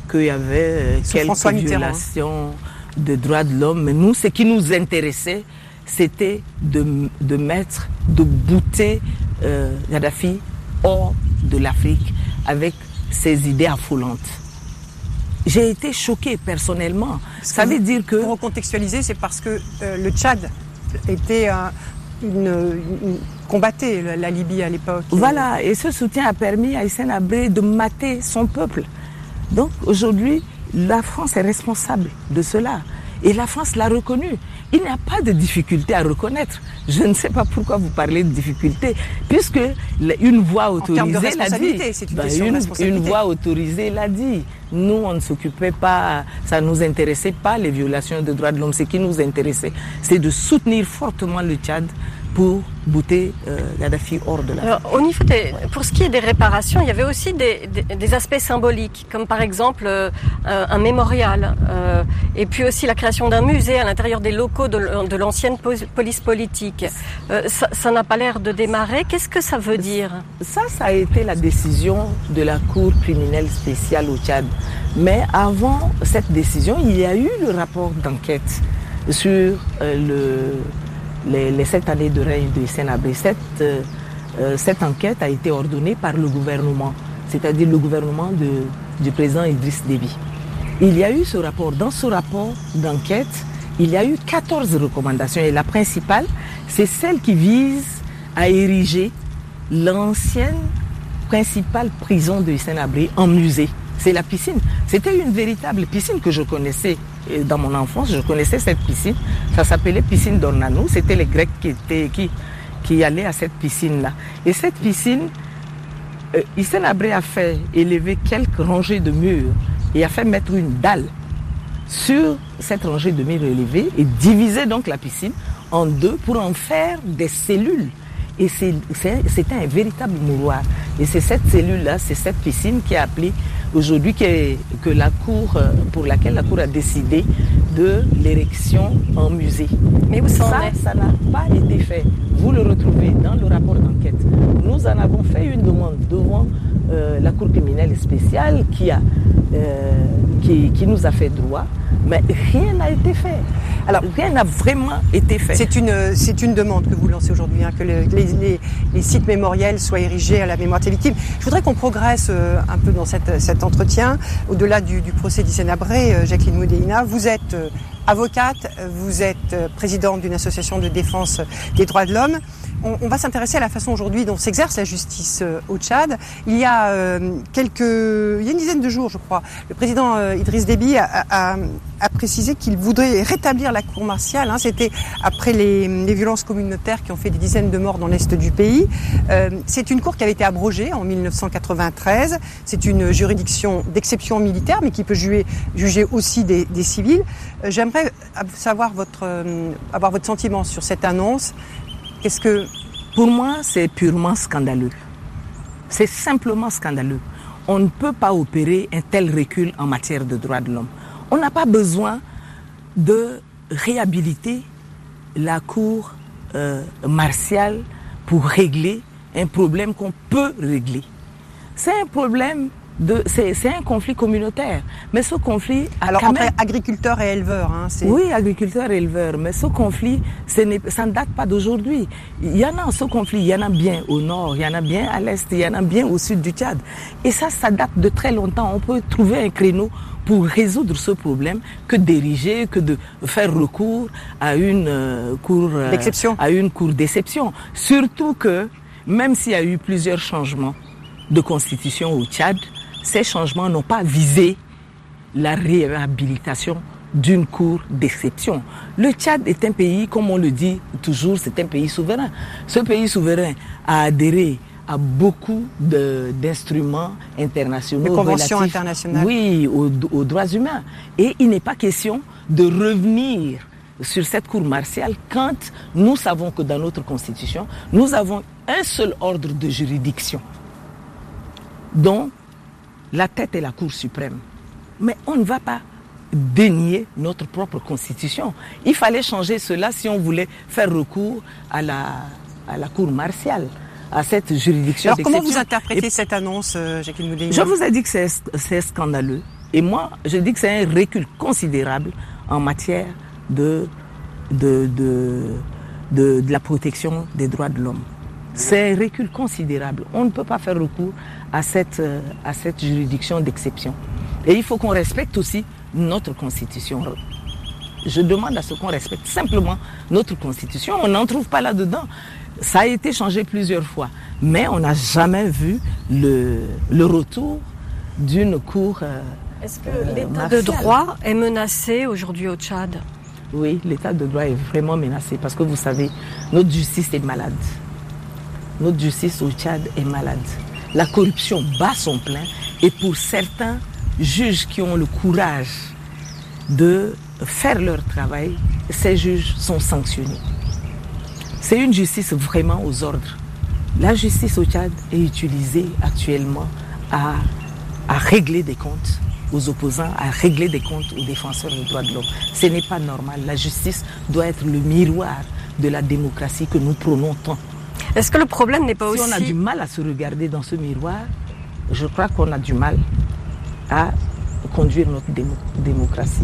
Speaker 2: qu'il y avait euh, quelques violations de droits de l'homme, mais nous, ce qui nous intéressait, c'était de, mettre, de bouter euh, Gaddafi hors de l'Afrique avec ses idées affolantes. J'ai été choquée personnellement.
Speaker 1: Ça veut dire que... Pour recontextualiser, c'est parce que euh, le Tchad était une, combattait la Libye à l'époque.
Speaker 2: Voilà, et ce soutien a permis à Hissène Abré de mater son peuple. Donc aujourd'hui, la France est responsable de cela. Et la France l'a reconnu. Il n'y a pas de difficulté à reconnaître. Je ne sais pas pourquoi vous parlez de difficulté, puisque une voix autorisée l'a dit.
Speaker 1: Une,
Speaker 2: une, voix autorisée l'a dit. Nous, on ne s'occupait pas, ça ne nous intéressait pas les violations des droits de l'homme. Ce qui nous intéressait, c'est de soutenir fortement le Tchad pour bouter euh, Gaddafi hors de la.
Speaker 5: au niveau pour ce qui est des réparations, il y avait aussi des, des, aspects symboliques, comme par exemple euh, un mémorial, euh, et puis aussi la création d'un musée à l'intérieur des locaux de, de l'ancienne police politique. Ça n'a pas l'air de démarrer. Qu'est-ce que ça veut dire?
Speaker 2: Ça, ça a été la décision de la Cour criminelle spéciale au Tchad. Mais avant cette décision, il y a eu le rapport d'enquête sur le les, sept années de règne de Sénabé. Cette, euh, euh, cette enquête a été ordonnée par le gouvernement, c'est-à-dire le gouvernement de, du président Idriss Déby. Il y a eu ce rapport. Dans ce rapport d'enquête, il y a eu 14 recommandations et la principale, c'est celle qui vise à ériger l'ancienne principale prison de Hissène en musée. C'est la piscine. C'était une véritable piscine que je connaissais dans mon enfance, je connaissais cette piscine. Ça s'appelait piscine d'Ornanou. C'était les Grecs qui, étaient, qui, qui allaient à cette piscine-là. Et cette piscine, euh, Abré a fait élever quelques rangées de murs et a fait mettre une dalle sur cette rangée de murs élevés et diviser donc la piscine en deux pour en faire des cellules. Et c'était un véritable mouroir. Et c'est cette cellule-là, c'est cette piscine qui est appelée aujourd'hui que la Cour, euh, pour laquelle la Cour a décidé de l'érection en musée.
Speaker 5: Mais ça,
Speaker 2: ça n'a pas été fait. Vous le retrouvez dans le rapport d'enquête. Nous en avons fait une demande devant euh, la Cour criminelle spéciale qui, a, euh, qui, qui nous a fait droit, mais rien n'a été fait. Alors, rien n'a vraiment été fait.
Speaker 1: C'est une, c'est une demande que vous lancez aujourd'hui, hein, que les, les, les, sites mémoriels soient érigés à la mémoire des victimes. Je voudrais qu'on progresse euh, un peu dans cette, entretien. Au-delà du, procès d'Issénabré, euh, Jacqueline Moudéina, vous êtes euh, avocate, vous êtes présidente d'une association de défense des droits de l'homme on, va s'intéresser à la façon aujourd'hui dont s'exerce la justice euh, au Tchad. Il y a euh, quelques, il y a une dizaine de jours, je crois, le président euh, Idriss Déby a, précisé qu'il voudrait rétablir la cour martiale. Hein. C'était après les, violences communautaires qui ont fait des dizaines de morts dans l'est du pays. c'est une cour qui avait été abrogée en 1993. C'est une juridiction d'exception militaire, mais qui peut juger, juger aussi des, des civils. J'aimerais savoir votre, avoir votre sentiment sur cette annonce. Qu'est-ce que...
Speaker 2: Pour moi, c'est purement scandaleux. C'est simplement scandaleux. On ne peut pas opérer un tel recul en matière de droits de l'homme. On n'a pas besoin de réhabiliter la cour euh, martiale pour régler un problème qu'on peut régler. C'est un problème c'est un conflit communautaire. Mais ce conflit
Speaker 1: Alors entre agriculteurs et éleveurs, hein,
Speaker 2: Oui, agriculteurs et éleveurs. Mais ce conflit, ça ne date pas d'aujourd'hui. Il y en a ce conflit, il y en a bien au nord, il y en a bien à l'est, il y en a bien au sud du Tchad. Et ça, ça date de très longtemps. On peut trouver un créneau pour résoudre ce problème que d'ériger, que de faire recours à une euh, cour
Speaker 1: euh,
Speaker 2: à une cour d'exception. Surtout que même s'il y a eu plusieurs changements de constitution au Tchad, ces changements n'ont pas visé la réhabilitation d'une cour d'exception. Le Tchad est un pays, comme on le dit toujours, c'est un pays souverain. Ce pays souverain a adhéré à beaucoup d'instruments internationaux.
Speaker 1: De conventions internationales.
Speaker 2: Oui, aux, aux droits humains. Et il n'est pas question de revenir sur cette cour martiale quand nous savons que dans notre constitution, nous avons un seul ordre de juridiction dont la tête est la Cour suprême. Mais on ne va pas dénier notre propre constitution. Il fallait changer cela si on voulait faire recours à la, à la Cour martiale, à cette juridiction.
Speaker 1: Alors comment vous interprétez cette annonce, euh, Jacqueline Moulin
Speaker 2: Je vous ai dit que c'est scandaleux. Et moi, je dis que c'est un recul considérable en matière de, de, de, de, de la protection des droits de l'homme. C'est un recul considérable. On ne peut pas faire recours à cette, euh, à cette juridiction d'exception. Et il faut qu'on respecte aussi notre constitution. Je demande à ce qu'on respecte simplement notre constitution. On n'en trouve pas là-dedans. Ça a été changé plusieurs fois, mais on n'a jamais vu le, le retour d'une cour. Euh,
Speaker 5: Est-ce que euh, l'état de droit est menacé aujourd'hui au Tchad?
Speaker 2: Oui, l'état de droit est vraiment menacé parce que vous savez, notre justice est malade. Notre justice au Tchad est malade. La corruption bat son plein et pour certains juges qui ont le courage de faire leur travail, ces juges sont sanctionnés. C'est une justice vraiment aux ordres. La justice au Tchad est utilisée actuellement à, régler des comptes aux opposants, à régler des comptes aux défenseurs des droits de l'homme. Ce n'est pas normal. La justice doit être le miroir de la démocratie que nous prônons tant.
Speaker 5: Est-ce que le problème n'est pas
Speaker 2: si
Speaker 5: aussi...
Speaker 2: Si on a du mal à se regarder dans ce miroir, je crois qu'on a du mal à conduire notre démo démocratie.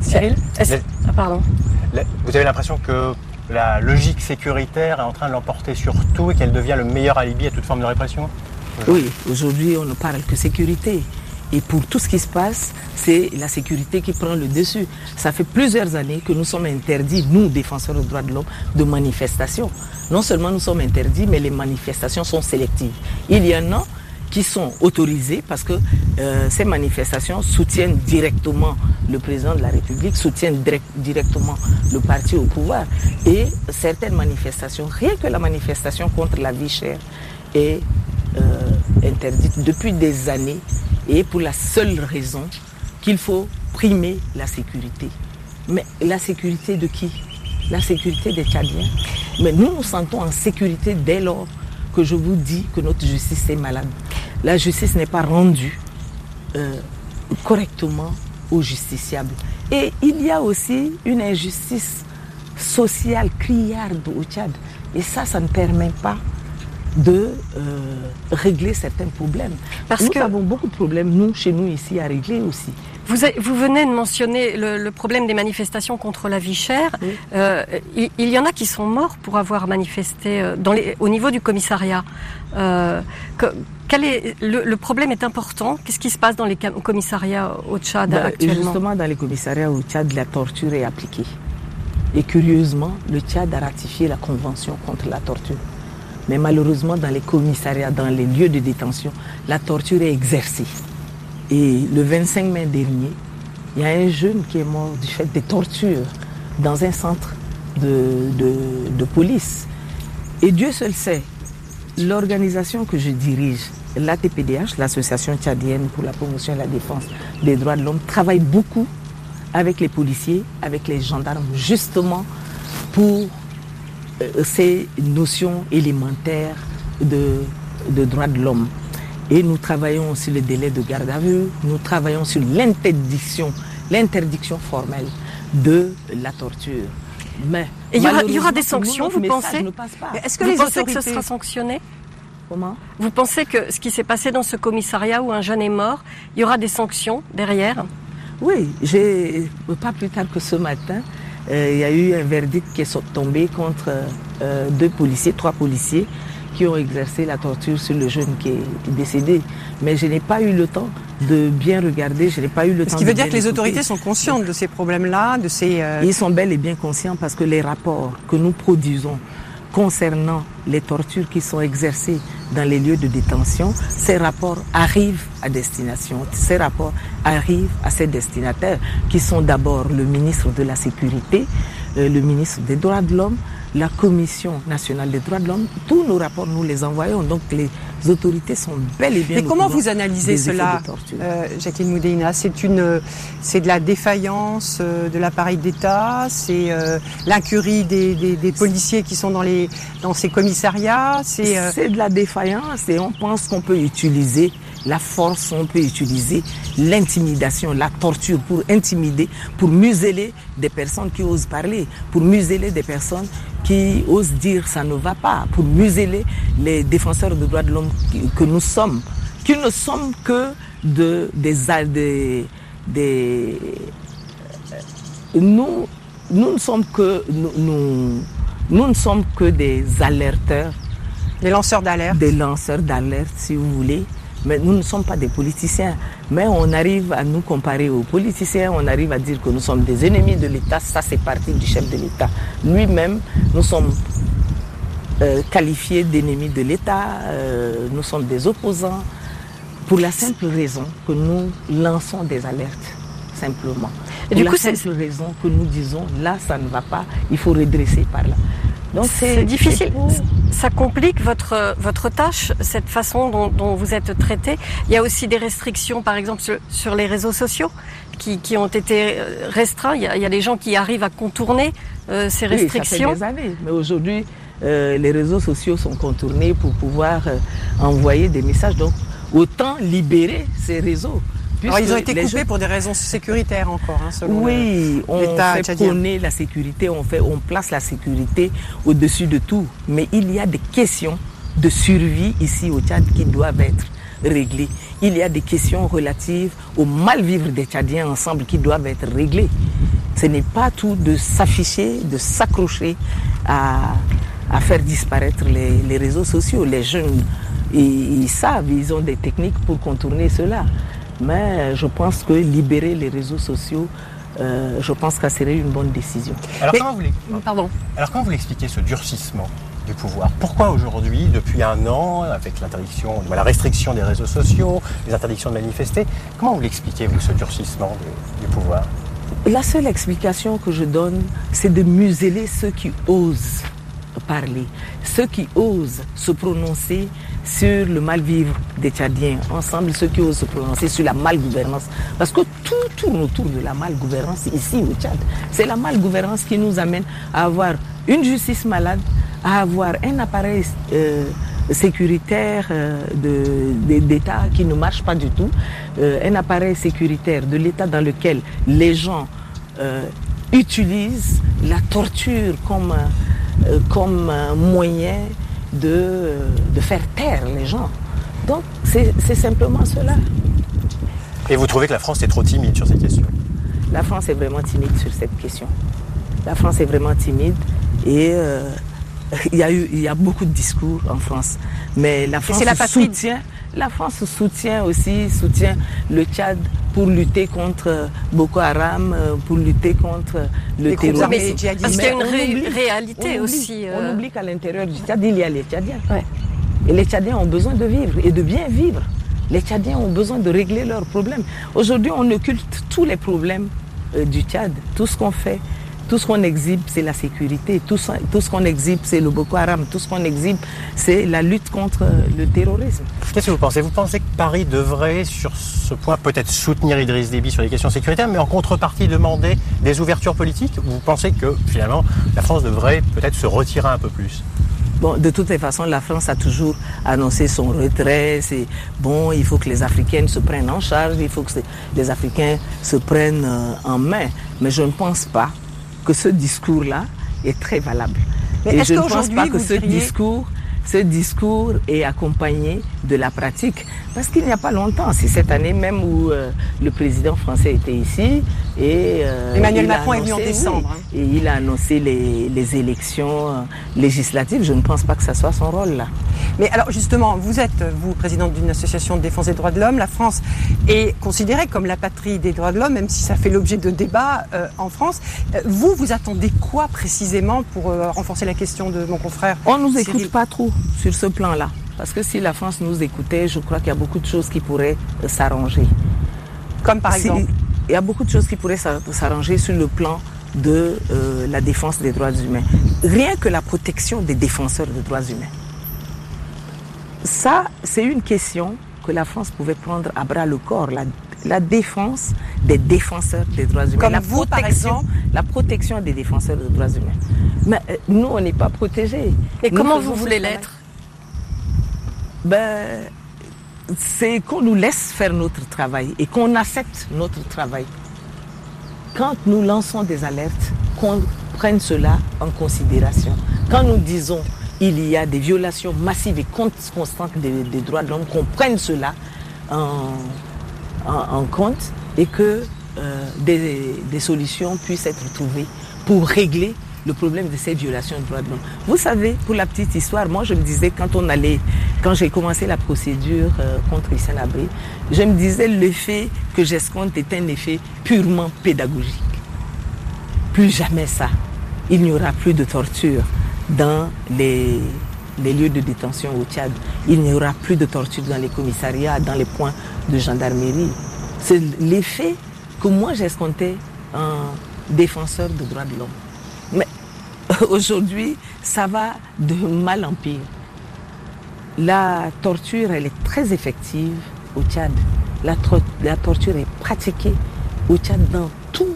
Speaker 5: Cyril ah, Pardon.
Speaker 4: Vous avez l'impression que la logique sécuritaire est en train de l'emporter sur tout et qu'elle devient le meilleur alibi à toute forme de répression?
Speaker 2: Oui, aujourd'hui on ne parle que sécurité. Et pour tout ce qui se passe, c'est la sécurité qui prend le dessus. Ça fait plusieurs années que nous sommes interdits, nous, défenseurs des droits de l'homme, de manifestations. Non seulement nous sommes interdits, mais les manifestations sont sélectives. Il y en a qui sont autorisées parce que euh, ces manifestations soutiennent directement le président de la République, soutiennent direct, directement le parti au pouvoir. Et certaines manifestations, rien que la manifestation contre la vie chère, est euh, interdite depuis des années et pour la seule raison qu'il faut primer la sécurité. Mais la sécurité de qui? La sécurité des Tchadiens. Mais nous nous sentons en sécurité dès lors que je vous dis que notre justice est malade. La justice n'est pas rendue euh, correctement aux justiciables. Et il y a aussi une injustice sociale criarde au Tchad. Et ça, ça ne permet pas de euh, régler certains problèmes. Parce nous que avons beaucoup de problèmes, nous, chez nous, ici, à régler aussi.
Speaker 5: Vous, vous venez de mentionner le, le, problème des manifestations contre la vie chère. Oui. Euh, il, il, y en a qui sont morts pour avoir manifesté euh, dans les, au niveau du commissariat. Euh, que, quel est, le, le, problème est important. Qu'est-ce qui se passe dans les commissariats au Tchad
Speaker 2: ben,
Speaker 5: actuellement
Speaker 2: Justement, dans les commissariats au Tchad, la torture est appliquée. Et curieusement, le Tchad a ratifié la convention contre la torture. Mais malheureusement, dans les commissariats, dans les lieux de détention, la torture est exercée. Et le 25 mai dernier, il y a un jeune qui est mort du fait des tortures dans un centre de, de, de police. Et Dieu seul sait, l'organisation que je dirige, l'ATPDH, l'Association tchadienne pour la promotion et la défense des droits de l'homme, travaille beaucoup avec les policiers, avec les gendarmes, justement pour ces notions élémentaires de, de droits de l'homme. Et nous travaillons sur le délai de garde à vue, nous travaillons sur l'interdiction, l'interdiction formelle de la torture.
Speaker 5: Mais il y, aura, il y aura des sanctions, vous pensez
Speaker 2: Est-ce
Speaker 5: que vous
Speaker 2: les autorités...
Speaker 5: que ce sera sanctionné?
Speaker 2: Comment?
Speaker 5: Vous pensez que ce qui s'est passé dans ce commissariat où un jeune est mort, il y aura des sanctions derrière?
Speaker 2: Oui, j'ai pas plus tard que ce matin, euh, il y a eu un verdict qui est tombé contre euh, deux policiers, trois policiers qui ont exercé la torture sur le jeune qui est décédé. Mais je n'ai pas eu le temps de bien regarder, je n'ai pas eu le temps.
Speaker 1: Ce qui veut
Speaker 2: de
Speaker 1: dire que les
Speaker 2: écouter.
Speaker 1: autorités sont conscientes de ces problèmes-là, de ces.
Speaker 2: Euh... Ils sont bel et bien conscients parce que les rapports que nous produisons concernant les tortures qui sont exercées dans les lieux de détention, ces rapports arrivent à destination. Ces rapports arrivent à ses destinataires, qui sont d'abord le ministre de la Sécurité, euh, le ministre des Droits de l'Homme, la Commission nationale des droits de l'homme, tous nos rapports, nous les envoyons. Donc les autorités sont bel et bien.
Speaker 1: Mais comment vous analysez cela, euh, Jacqueline Moudéina? C'est une, c'est de la défaillance euh, de l'appareil d'État, c'est euh, l'incurie des, des, des, policiers qui sont dans les dans ces commissariats.
Speaker 2: C'est euh, c'est de la défaillance et on pense qu'on peut utiliser la force, on peut utiliser l'intimidation, la torture pour intimider, pour museler des personnes qui osent parler, pour museler des personnes qui osent dire ça ne va pas, pour museler les défenseurs des droits de l'homme que nous sommes, qui ne sommes que de, des, des, des nous, nous ne sommes que nous, nous, nous ne sommes que des alerteurs,
Speaker 1: des lanceurs d'alerte,
Speaker 2: des lanceurs d'alerte si vous voulez. Mais nous ne sommes pas des politiciens. Mais on arrive à nous comparer aux politiciens, on arrive à dire que nous sommes des ennemis de l'État. Ça, c'est parti du chef de l'État. Lui-même, nous sommes euh, qualifiés d'ennemis de l'État, euh, nous sommes des opposants, pour la simple raison que nous lançons des alertes, simplement. Et pour du coup, la simple raison que nous disons, là, ça ne va pas, il faut redresser par là.
Speaker 5: Donc c'est difficile. Ça complique votre votre tâche, cette façon dont, dont, vous êtes traité. Il y a aussi des restrictions, par exemple sur, sur les réseaux sociaux, qui, qui, ont été restreints. Il y, a, il y, a, des gens qui arrivent à contourner euh, ces restrictions.
Speaker 2: Ça fait des années. Mais aujourd'hui, euh, les réseaux sociaux sont contournés pour pouvoir euh, envoyer des messages. Donc, autant libérer ces réseaux.
Speaker 1: Alors, ils ont été coupés pour des raisons sécuritaires encore, hein, selon
Speaker 2: Oui, on fait prôner la sécurité, on, fait, on place la sécurité au-dessus de tout. Mais il y a des questions de survie ici au Tchad qui doivent être réglées. Il y a des questions relatives au mal-vivre des Tchadiens ensemble qui doivent être réglées. Ce n'est pas tout de s'afficher, de s'accrocher à, à, faire disparaître les, les, réseaux sociaux. Les jeunes, ils, ils savent, ils ont des techniques pour contourner cela. Mais je pense que libérer les réseaux sociaux, euh, je pense que ça serait une bonne décision.
Speaker 4: Alors, Mais, comment, vous Pardon. Alors comment vous l'expliquez ce durcissement du pouvoir? Pourquoi aujourd'hui, depuis un an, avec l'interdiction, la restriction des réseaux sociaux, les interdictions de manifester, comment vous l'expliquez, vous, ce durcissement du, du pouvoir?
Speaker 2: La seule explication que je donne, c'est de museler ceux qui osent parler, ceux qui osent se prononcer sur le mal-vivre des Tchadiens, ensemble ceux qui osent se prononcer sur la mal-gouvernance. Parce que tout tourne autour de la mal-gouvernance ici au Tchad. C'est la mal-gouvernance qui nous amène à avoir une justice malade, à avoir un appareil euh, sécuritaire euh, d'État qui ne marche pas du tout, euh, un appareil sécuritaire de l'État dans lequel les gens euh, utilisent la torture comme, euh, comme moyen de, de faire taire les gens. Donc c'est simplement cela.
Speaker 4: Et vous trouvez que la France est trop timide sur cette question?
Speaker 2: La France est vraiment timide sur cette question. La France est vraiment timide et euh, il, y a eu, il y a beaucoup de discours en France. Mais la France la soutient, la France soutient aussi, soutient le Tchad pour lutter contre Boko Haram, pour lutter contre le terrorisme.
Speaker 5: Parce qu'il y a une ré oublie, réalité
Speaker 2: on oublie,
Speaker 5: aussi.
Speaker 2: Euh... On oublie qu'à l'intérieur du Tchad, il y a les Tchadiens. Ouais. Et les Tchadiens ont besoin de vivre et de bien vivre. Les Tchadiens ont besoin de régler leurs problèmes. Aujourd'hui, on occulte tous les problèmes euh, du Tchad. Tout ce qu'on fait, tout ce qu'on exhibe, c'est la sécurité. Tout ce, tout ce qu'on exhibe, c'est le Boko Haram. Tout ce qu'on exhibe, c'est la lutte contre le terrorisme.
Speaker 4: Qu'est-ce que vous pensez? Vous pensez que Paris devrait, sur ce point, peut-être soutenir Idriss Déby sur les questions sécuritaires, mais en contrepartie demander des ouvertures politiques? Ou vous pensez que, finalement, la France devrait peut-être se retirer un peu plus?
Speaker 2: Bon, de toutes les façons, la France a toujours annoncé son retrait. C'est bon, il faut que les Africaines se prennent en charge, il faut que les Africains se prennent en main. Mais je ne pense pas que ce discours-là est très valable. Mais Et je ne pense pas que ce diriez... discours ce discours est accompagné de la pratique. Parce qu'il n'y a pas longtemps, c'est cette année même où euh, le président français était ici et
Speaker 1: euh, Emmanuel Macron est venu en décembre. Hein.
Speaker 2: et il a annoncé les, les, élections euh, législatives. Je ne pense pas que ça soit son rôle là.
Speaker 1: Mais alors justement, vous êtes vous présidente d'une association de défense des droits de l'homme. La France est considérée comme la patrie des droits de l'homme, même si ça fait l'objet de débats en France. vous, vous attendez quoi précisément pour renforcer la question de mon confrère
Speaker 2: On nous écoute pas trop sur ce plan-là. Parce que si la France nous écoutait, je crois qu'il y a beaucoup de choses qui pourraient euh, s'arranger.
Speaker 1: Comme par exemple
Speaker 2: Il y a beaucoup de choses qui pourraient s'arranger sur le plan de euh, la défense des droits humains. Rien que la protection des défenseurs des droits humains. Ça, c'est une question que la France pouvait prendre à bras le corps, la, défense des défenseurs des droits humains.
Speaker 1: Comme
Speaker 2: la
Speaker 1: vous, par exemple
Speaker 2: La protection des défenseurs des droits humains. Mais euh, nous, on n'est pas protégés.
Speaker 5: Et comment vous voulez l'être?
Speaker 2: ben, c'est qu'on nous laisse faire notre travail et qu'on accepte notre travail. Quand nous lançons des alertes, qu'on prenne cela en considération. Quand nous disons il y a des violations massives et constantes des, droits de l'homme, qu'on prenne cela en, compte et que euh, des solutions puissent être trouvées pour régler le problème de ces violations de droits de l'homme. Vous savez, pour la petite histoire, moi je me disais quand on allait, quand j'ai commencé la procédure euh, contre Hissène Abré, je me disais l'effet que j'escompte est un effet purement pédagogique. Plus jamais ça. Il n'y aura plus de torture dans les, les lieux de détention au Tchad. Il n'y aura plus de torture dans les commissariats, dans les points de gendarmerie. C'est l'effet que moi j'escomptais en défenseur de droits de l'homme. Mais aujourd'hui, ça va de mal en pire. La torture, elle est très effective au Tchad. La, torture est pratiquée au Tchad dans tous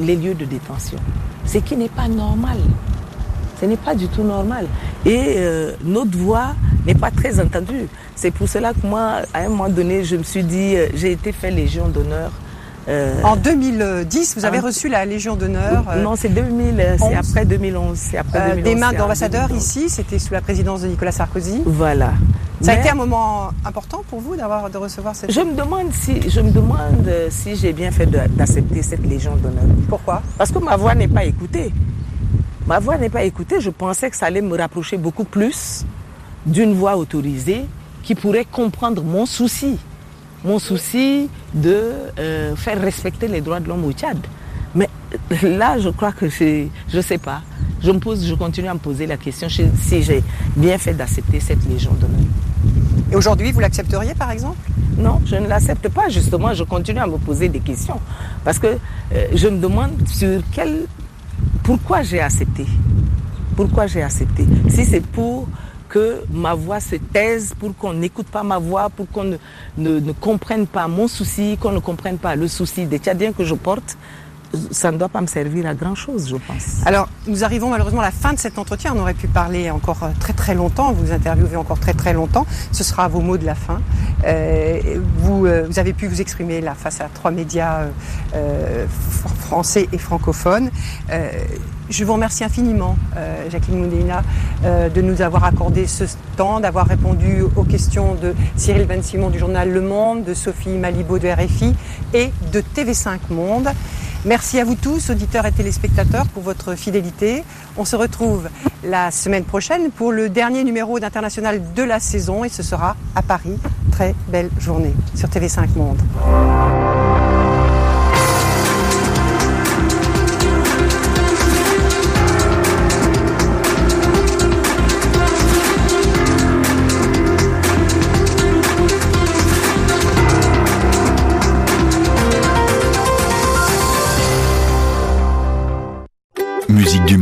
Speaker 2: les lieux de détention. Ce qui n'est pas normal. Ce n'est pas du tout normal. Et euh, notre voix n'est pas très entendue. C'est pour cela que moi, à un moment donné, je me suis dit, euh, j'ai été fait Légion d'honneur
Speaker 1: euh, en 2010, vous avez reçu la Légion d'honneur.
Speaker 2: Non, c'est 2000, c'est après 2011. C'est après
Speaker 1: euh, des mains d'ambassadeurs ici, c'était sous la présidence de Nicolas Sarkozy.
Speaker 2: Voilà.
Speaker 1: Ça a été un moment important pour vous d'avoir de recevoir cette.
Speaker 2: Je me demande si je me demande si j'ai bien fait d'accepter cette Légion d'honneur.
Speaker 1: Pourquoi?
Speaker 2: Parce que ma voix n'est pas écoutée. Ma voix n'est pas écoutée. Je pensais que ça allait me rapprocher beaucoup plus d'une voix autorisée qui pourrait comprendre mon souci mon souci de euh, faire respecter les droits de l'homme au Tchad. Mais là, je crois que je ne sais pas. Je me pose, je continue à me poser la question si j'ai bien fait d'accepter cette légion d'honneur.
Speaker 1: Et aujourd'hui, vous l'accepteriez par exemple?
Speaker 2: Non, je ne l'accepte pas. Justement, je continue à me poser des questions. Parce que euh, je me demande sur quel. Pourquoi j'ai accepté? Pourquoi j'ai accepté? Si c'est pour que ma voix se taise, pour qu'on n'écoute pas ma voix, pour qu'on ne, ne, comprenne pas mon souci, qu'on ne comprenne pas le souci des Tchadiens que je porte, ça ne doit pas me servir à grand chose, je pense.
Speaker 1: Alors, nous arrivons malheureusement à la fin de cet entretien. On aurait pu parler encore euh, très très longtemps, vous interviewer encore très très longtemps. Ce sera vos mots de la fin. Euh, vous, euh, vous avez pu vous exprimer là face à trois médias français et francophones. Je vous remercie infiniment, euh, Jacqueline Moudina, euh, de nous avoir accordé ce temps, d'avoir répondu aux questions de Cyril Van Simon du journal Le Monde, de Sophie Malibaud de RFI et de TV5 Monde. Merci à vous tous, auditeurs et téléspectateurs, pour votre fidélité. On se retrouve la semaine prochaine pour le dernier numéro d'International de la saison et ce sera à Paris. Très belle journée sur TV5 Monde. musique du.